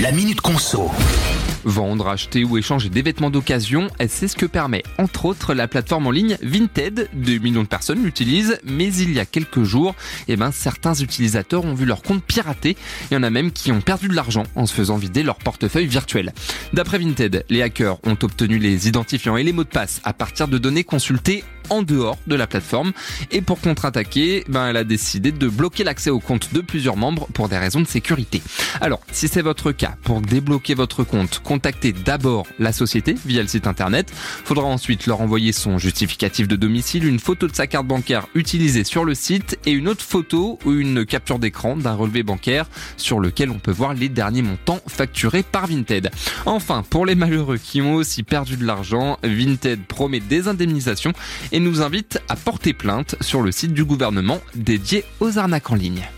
La Minute Conso. Vendre, acheter ou échanger des vêtements d'occasion, c'est ce que permet entre autres la plateforme en ligne Vinted. Des millions de personnes l'utilisent, mais il y a quelques jours, eh ben, certains utilisateurs ont vu leur compte piraté. Il y en a même qui ont perdu de l'argent en se faisant vider leur portefeuille virtuel. D'après Vinted, les hackers ont obtenu les identifiants et les mots de passe à partir de données consultées en dehors de la plateforme. Et pour contre-attaquer, ben, elle a décidé de bloquer l'accès au compte de plusieurs membres pour des raisons de sécurité. Alors, si c'est votre cas, pour débloquer votre compte, contactez d'abord la société via le site internet. Faudra ensuite leur envoyer son justificatif de domicile, une photo de sa carte bancaire utilisée sur le site et une autre photo ou une capture d'écran d'un relevé bancaire sur lequel on peut voir les derniers montants facturés par Vinted. Enfin, pour les malheureux qui ont aussi perdu de l'argent, Vinted promet des indemnisations et nous invite à porter plainte sur le site du gouvernement dédié aux arnaques en ligne.